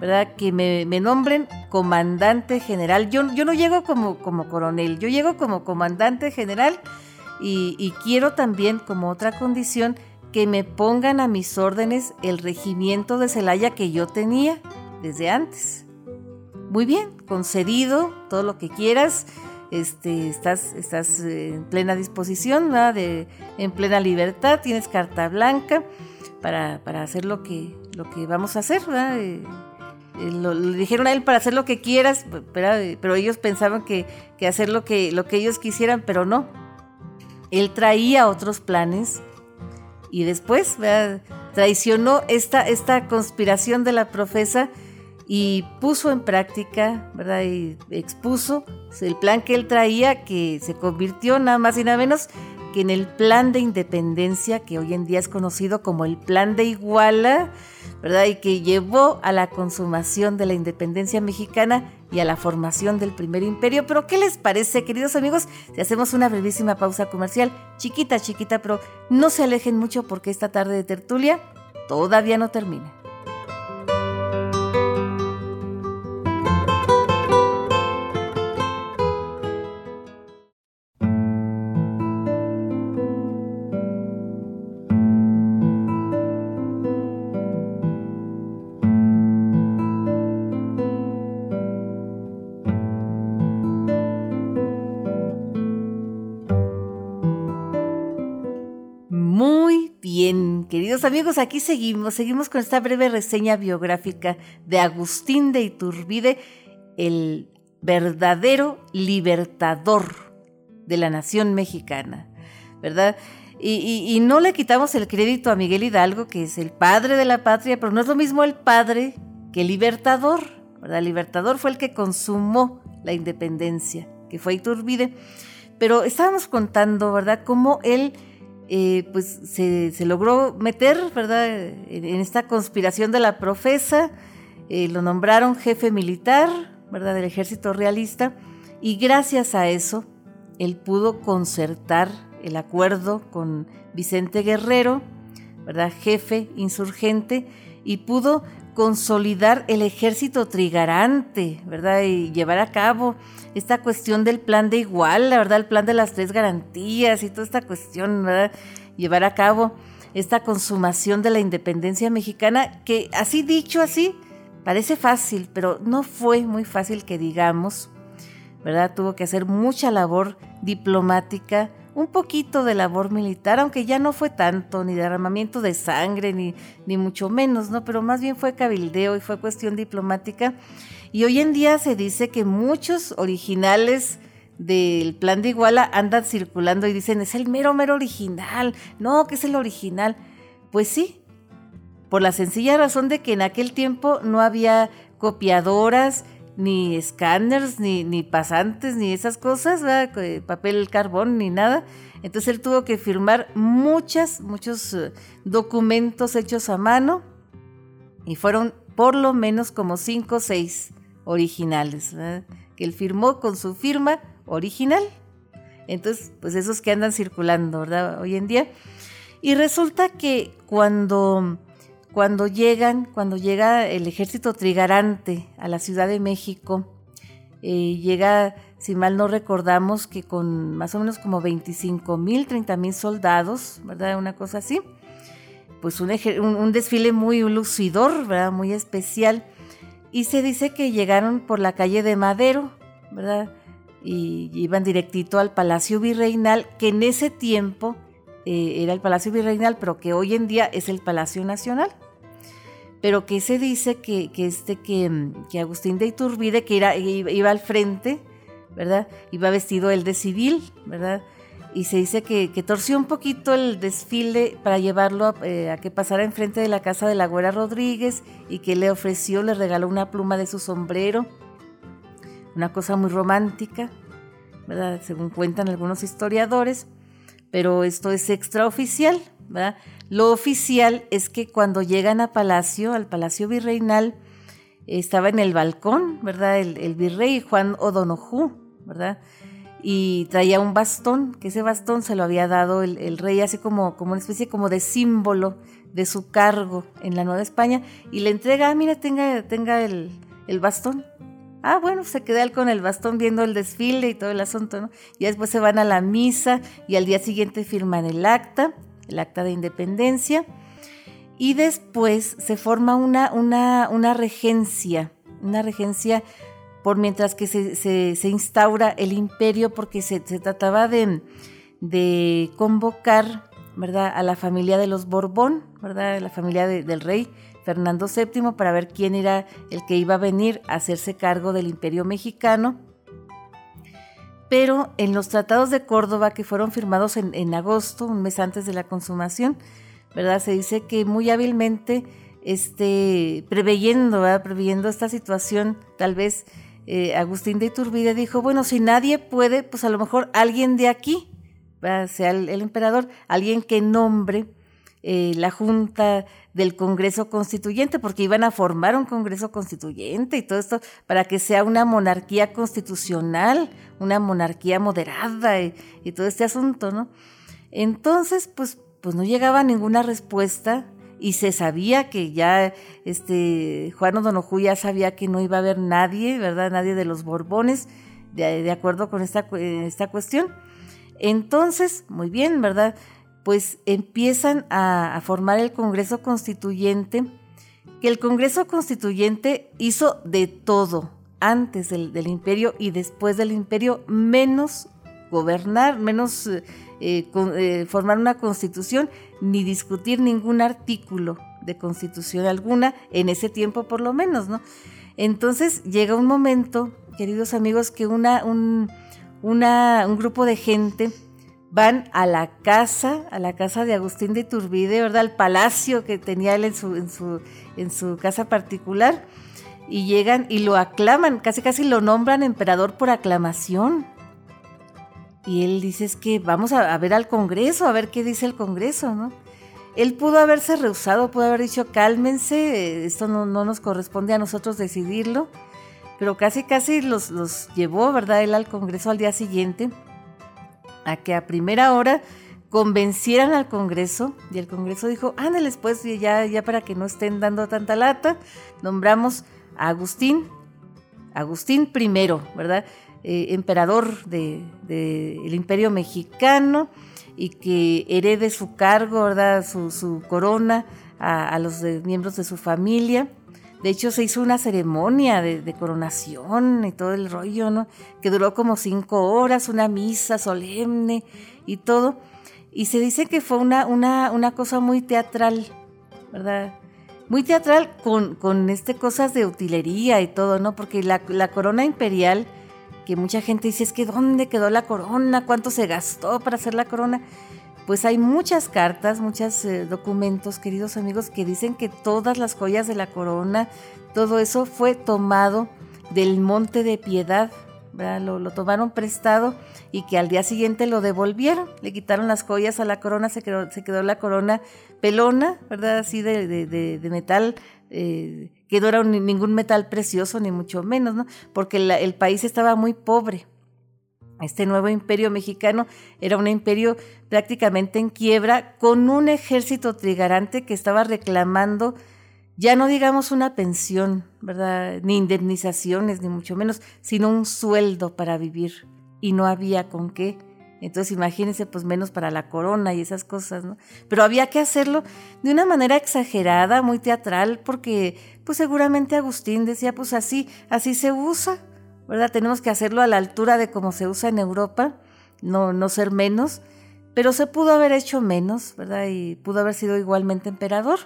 ¿verdad? Que me, nombren comandante general. Yo, yo no llego como, como coronel, yo llego como comandante general y, quiero también como otra condición que me pongan a mis órdenes el regimiento de Celaya que yo tenía desde antes. Muy bien, concedido todo lo que quieras. Este, estás, estás en plena disposición, De, en plena libertad, tienes carta blanca para, para hacer lo que, lo que vamos a hacer, ¿verdad? Eh, eh, le dijeron a él para hacer lo que quieras, pero, ellos pensaban que, hacer lo que, lo que ellos quisieran, pero no. Él traía otros planes y después traicionó esta, esta conspiración de la profesa y puso en práctica, ¿verdad? Y expuso el plan que él traía, que se convirtió nada más y nada menos que en el plan de independencia, que hoy en día es conocido como el plan de Iguala, ¿verdad? Y que llevó a la consumación de la independencia mexicana y a la formación del primer imperio. Pero, ¿qué les parece, queridos amigos? Si hacemos una brevísima pausa comercial, chiquita, chiquita, pero no se alejen mucho porque esta tarde de tertulia todavía no termina. Queridos amigos, aquí seguimos, seguimos con esta breve reseña biográfica de Agustín de Iturbide, el verdadero libertador de la nación mexicana, ¿verdad? Y, no le quitamos el crédito a Miguel Hidalgo, que es el padre de la patria, pero no es lo mismo el padre que el libertador, ¿verdad? El libertador fue el que consumó la independencia, que fue Iturbide. Pero estábamos contando, ¿verdad?, cómo él eh, pues se, logró meter, ¿verdad?, en esta conspiración de la profesa, eh, lo nombraron jefe militar, ¿verdad?, del ejército realista, y gracias a eso, él pudo concertar el acuerdo con Vicente Guerrero, ¿verdad?, jefe insurgente, y pudo consolidar el ejército trigarante, ¿verdad? Y llevar a cabo esta cuestión del plan de igual, la verdad, el plan de las tres garantías y toda esta cuestión, ¿verdad? Llevar a cabo esta consumación de la independencia mexicana, que así dicho así, parece fácil, pero no fue muy fácil que digamos, ¿verdad? Tuvo que hacer mucha labor diplomática, un poquito de labor militar, aunque ya no fue tanto, ni derramamiento de sangre, ni, ni mucho menos, ¿no? Pero más bien fue cabildeo y fue cuestión diplomática. Y hoy en día se dice que muchos originales del plan de Iguala andan circulando y dicen, es el mero, mero original. No, que es el original. Pues sí, por la sencilla razón de que en aquel tiempo no había copiadoras, ni escáneres, ni, ni pasantes, ni esas cosas, papel carbón, ni nada. Entonces él tuvo que firmar muchas, muchos eh, documentos hechos a mano y fueron por lo menos como cinco o seis originales, que él firmó con su firma original. Entonces, pues esos que andan circulando, ¿verdad? Hoy en día. Y resulta que cuando cuando llegan, cuando llega el ejército trigarante a la Ciudad de México, eh, llega, si mal no recordamos, que con más o menos como 25 mil, 30 mil soldados, ¿verdad? Una cosa así. Pues un, un, desfile muy lucidor, ¿verdad? Muy especial. Y se dice que llegaron por la calle de Madero, ¿verdad? Y iban directito al Palacio Virreinal, que en ese tiempo eh, era el Palacio Virreinal, pero que hoy en día es el Palacio Nacional. Pero que se dice que, este, que, Agustín de Iturbide, que iba, al frente, ¿verdad? Iba vestido él de civil, ¿verdad? Y se dice que, torció un poquito el desfile para llevarlo a, eh, a, que pasara enfrente de la casa de la Güera Rodríguez y que le ofreció, le regaló una pluma de su sombrero, una cosa muy romántica, ¿verdad? Según cuentan algunos historiadores pero esto es extraoficial, ¿verdad? Lo oficial es que cuando llegan a Palacio, al Palacio Virreinal, estaba en el balcón, ¿verdad? El, virrey Juan O'Donoghue, ¿verdad? Y traía un bastón, que ese bastón se lo había dado el, rey así como, como una especie como de símbolo de su cargo en la Nueva España, y le entrega, ah, mira, tenga, tenga el, el bastón, Ah, bueno, se queda él con el bastón viendo el desfile y todo el asunto, ¿no? Y después se van a la misa y al día siguiente firman el acta, el acta de independencia. Y después se forma una, una, una regencia, una regencia por mientras que se, se, instaura el imperio, porque se, trataba de, de, convocar, ¿verdad?, a la familia de los Borbón, ¿verdad?, la familia del rey Fernando VII para ver quién era el que iba a venir a hacerse cargo del imperio mexicano. Pero en los tratados de Córdoba que fueron firmados en, agosto, un mes antes de la consumación, ¿verdad? Se dice que muy hábilmente este, preveyendo, preveyendo esta situación, tal vez eh, Agustín de Iturbide dijo, bueno, si nadie puede, pues a lo mejor alguien de aquí, sea el, emperador, alguien que nombre eh, la Junta del Congreso Constituyente, porque iban a formar un Congreso Constituyente y todo esto para que sea una monarquía constitucional, una monarquía moderada y, todo este asunto, ¿no? Entonces, pues, pues no llegaba ninguna respuesta y se sabía que ya este Juan O'Donoghue ya sabía que no iba a haber nadie, ¿verdad? Nadie de los Borbones, de, acuerdo con esta, esta cuestión. Entonces, muy bien, ¿verdad? Pues empiezan a, formar el Congreso Constituyente, que el Congreso Constituyente hizo de todo antes del, imperio y después del imperio, menos gobernar, menos eh, eh, formar una constitución ni discutir ningún artículo de constitución alguna, en ese tiempo por lo menos, ¿no? Entonces llega un momento, queridos amigos, que una, un, un grupo de gente van a la casa, a la casa de Agustín de Iturbide, ¿verdad? Al palacio que tenía él en su, en su, en su casa particular, y llegan y lo aclaman, casi casi lo nombran emperador por aclamación. Y él dice es que vamos a, ver al Congreso, a ver qué dice el Congreso, ¿no? Él pudo haberse rehusado, pudo haber dicho cálmense, esto no, nos corresponde a nosotros decidirlo, pero casi casi los, los llevó, ¿verdad? Él al Congreso al día siguiente, a que a primera hora convencieran al Congreso y el Congreso dijo, ándeles pues, ya, ya para que no estén dando tanta lata, nombramos a Agustín, Agustín primero, ¿verdad? Eh, emperador del de, imperio mexicano y que herede su cargo, ¿verdad? Su, corona a, los miembros de su familia. De hecho, se hizo una ceremonia de, coronación y todo el rollo, ¿no? Que duró como cinco horas, una misa solemne y todo. Y se dice que fue una, una, una cosa muy teatral, ¿verdad? Muy teatral con, con este, cosas de utilería y todo, ¿no? Porque la, la corona imperial que mucha gente dice, es que ¿dónde quedó la corona? ¿Cuánto se gastó para hacer la corona? Pues hay muchas cartas, muchos eh, documentos, queridos amigos, que dicen que todas las joyas de la corona, todo eso fue tomado del Monte de Piedad, lo, lo, tomaron prestado y que al día siguiente lo devolvieron, le quitaron las joyas a la corona, se quedó, se quedó la corona pelona, ¿verdad? Así de, de, metal, eh, que no era ningún metal precioso, ni mucho menos, ¿no? Porque el país estaba muy pobre. Este nuevo imperio mexicano era un imperio prácticamente en quiebra, con un ejército trigarante que estaba reclamando ya no digamos una pensión, ¿verdad? Ni indemnizaciones, ni mucho menos, sino un sueldo para vivir. Y no había con qué. Entonces imagínense, pues menos para la corona y esas cosas, ¿no? Pero había que hacerlo de una manera exagerada, muy teatral, porque pues seguramente Agustín decía, pues así, así se usa, ¿verdad? Tenemos que hacerlo a la altura de como se usa en Europa, no, no ser menos, pero se pudo haber hecho menos, ¿verdad? Y pudo haber sido igualmente emperador.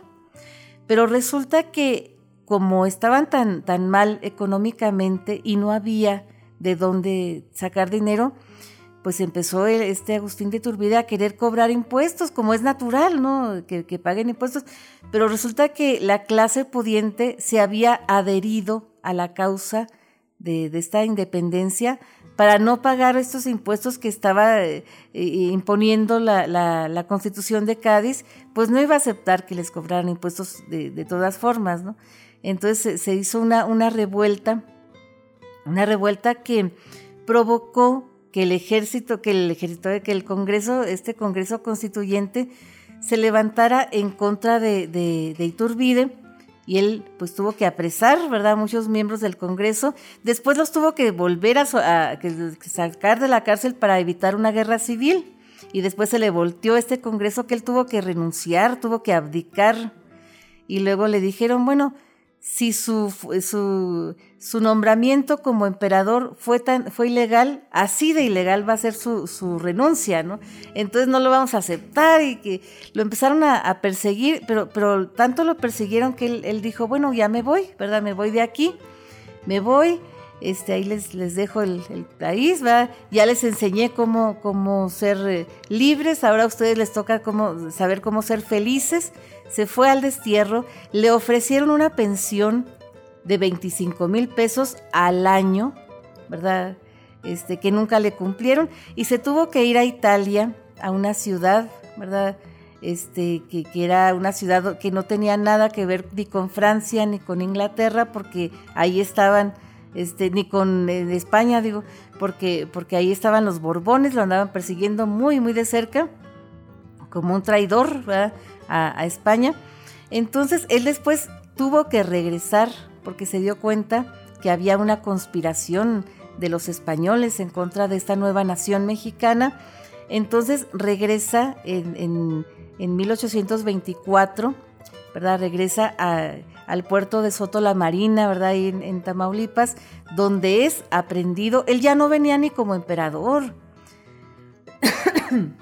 Pero resulta que como estaban tan, tan mal económicamente y no había de dónde sacar dinero, pues empezó este Agustín de Turbide a querer cobrar impuestos, como es natural, ¿no? Que, paguen impuestos. Pero resulta que la clase pudiente se había adherido a la causa de, esta independencia para no pagar estos impuestos que estaba eh, eh, imponiendo la, constitución de Cádiz, pues no iba a aceptar que les cobraran impuestos de, todas formas, ¿no? Entonces se, hizo una, una revuelta, una revuelta que provocó que el ejército, que el ejército, que el Congreso, este Congreso Constituyente, se levantara en contra de, de, Iturbide y él pues tuvo que apresar, ¿verdad?, muchos miembros del Congreso. Después los tuvo que volver a, sacar de la cárcel para evitar una guerra civil. Y después se le volteó este Congreso que él tuvo que renunciar, tuvo que abdicar. Y luego le dijeron, bueno, si su, su, su, nombramiento como emperador fue, tan, fue ilegal, así de ilegal va a ser su, su, renuncia, ¿no? Entonces no lo vamos a aceptar y que lo empezaron a, perseguir, pero, pero tanto lo persiguieron que él, él, dijo, bueno, ya me voy, ¿verdad? Me voy de aquí, me voy Este, ahí les, les dejo el, país, ¿va? ya les enseñé cómo, cómo ser eh, libres, ahora a ustedes les toca saber cómo ser felices. Se fue al destierro, le ofrecieron una pensión de 25 mil pesos al año, ¿verdad? Este, que nunca le cumplieron, y se tuvo que ir a Italia, a una ciudad, ¿verdad? Este, que, que, era una ciudad que no tenía nada que ver ni con Francia ni con Inglaterra, porque ahí estaban este, ni con España, digo, porque, porque ahí estaban los Borbones, lo andaban persiguiendo muy, muy de cerca, como un traidor a, España. Entonces él después tuvo que regresar porque se dio cuenta que había una conspiración de los españoles en contra de esta nueva nación mexicana. Entonces regresa en, en, en 1824, ¿verdad? Regresa al puerto de Soto la Marina, ¿verdad? Ahí en, Tamaulipas, donde es aprendido. Él ya no venía ni como emperador.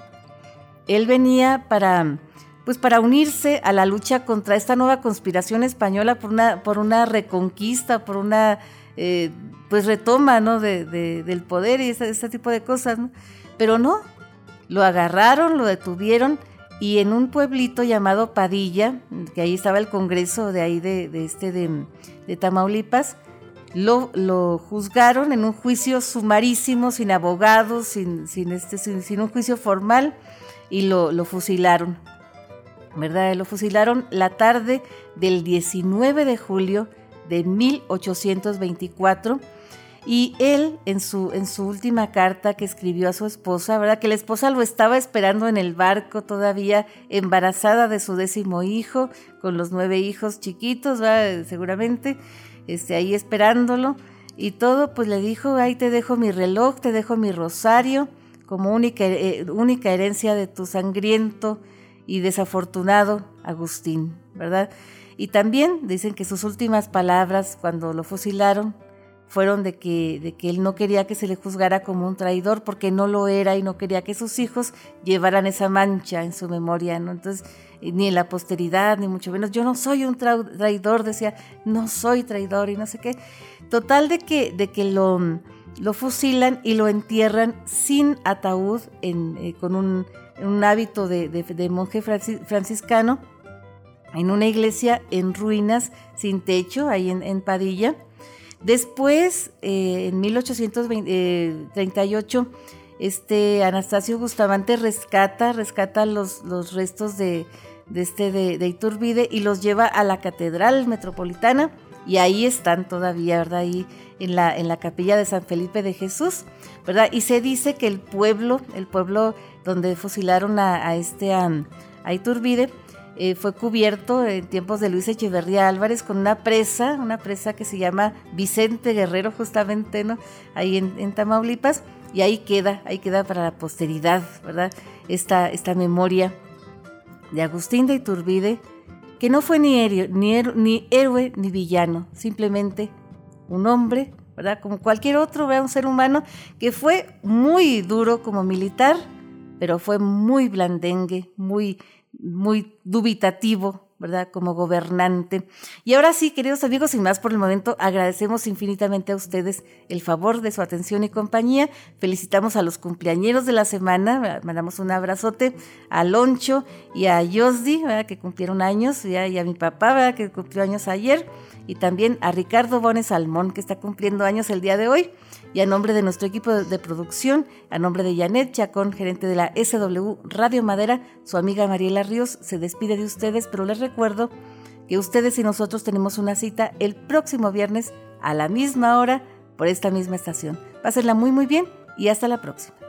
Él venía para, pues para unirse a la lucha contra esta nueva conspiración española por una, por una reconquista, por una eh, pues retoma ¿no? de, del poder y ese, tipo de cosas. Pero no, lo agarraron, lo detuvieron y en un pueblito llamado Padilla, que ahí estaba el congreso de ahí de, este de, Tamaulipas, lo, lo, juzgaron en un juicio sumarísimo, sin abogados, sin, sin, este, sin, un juicio formal, y lo, lo, fusilaron. ¿Verdad? Lo fusilaron la tarde del 19 de julio de 1824 y él, en su, en su última carta que escribió a su esposa, ¿verdad? Que la esposa lo estaba esperando en el barco todavía, embarazada de su décimo hijo, con los nueve hijos chiquitos, ¿verdad? Seguramente, este, ahí esperándolo. Y todo, pues le dijo, ahí te dejo mi reloj, te dejo mi rosario, como única, eh, única herencia de tu sangriento y desafortunado Agustín, ¿verdad? Y también dicen que sus últimas palabras cuando lo fusilaron, fueron de que, de que él no quería que se le juzgara como un traidor porque no lo era y no quería que sus hijos llevaran esa mancha en su memoria, ¿no? Entonces, ni en la posteridad, ni mucho menos, yo no soy un traidor, decía, no soy traidor y no sé qué. Total de que, de que lo, lo fusilan y lo entierran sin ataúd, eh, con un, un, hábito de, de, monje franciscano, en una iglesia en ruinas, sin techo, ahí en, en Padilla. Después, eh, en 1838, eh, este Anastasio Bustamante rescata, rescata los, los restos de, este, de, Iturbide y los lleva a la Catedral Metropolitana y ahí están todavía, ¿verdad? Ahí en la, en la capilla de San Felipe de Jesús, ¿verdad? Y se dice que el pueblo, el pueblo donde fusilaron a, este, a Iturbide, eh, fue cubierto en tiempos de Luis Echeverría Álvarez con una presa, una presa que se llama Vicente Guerrero justamente, ¿no? Ahí en, Tamaulipas, y ahí queda, ahí queda para la posteridad, ¿verdad? Esta, esta memoria de Agustín de Iturbide, que no fue ni, ni, ni héroe ni villano, simplemente un hombre, ¿verdad? Como cualquier otro, vea un ser humano que fue muy duro como militar, pero fue muy blandengue, muy muy dubitativo, ¿verdad? Como gobernante. Y ahora sí, queridos amigos, sin más por el momento, agradecemos infinitamente a ustedes el favor de su atención y compañía. Felicitamos a los cumpleañeros de la semana, mandamos un abrazote a Loncho y a Yosdi, ¿verdad? que cumplieron años, y a mi papá, ¿verdad? que cumplió años ayer, y también a Ricardo Bones Salmón, que está cumpliendo años el día de hoy. Y a nombre de nuestro equipo de producción, a nombre de Janet Chacón, gerente de la SW Radio Madera, su amiga Mariela Ríos se despide de ustedes, pero les recuerdo que ustedes y nosotros tenemos una cita el próximo viernes a la misma hora por esta misma estación. Pásenla muy muy bien y hasta la próxima.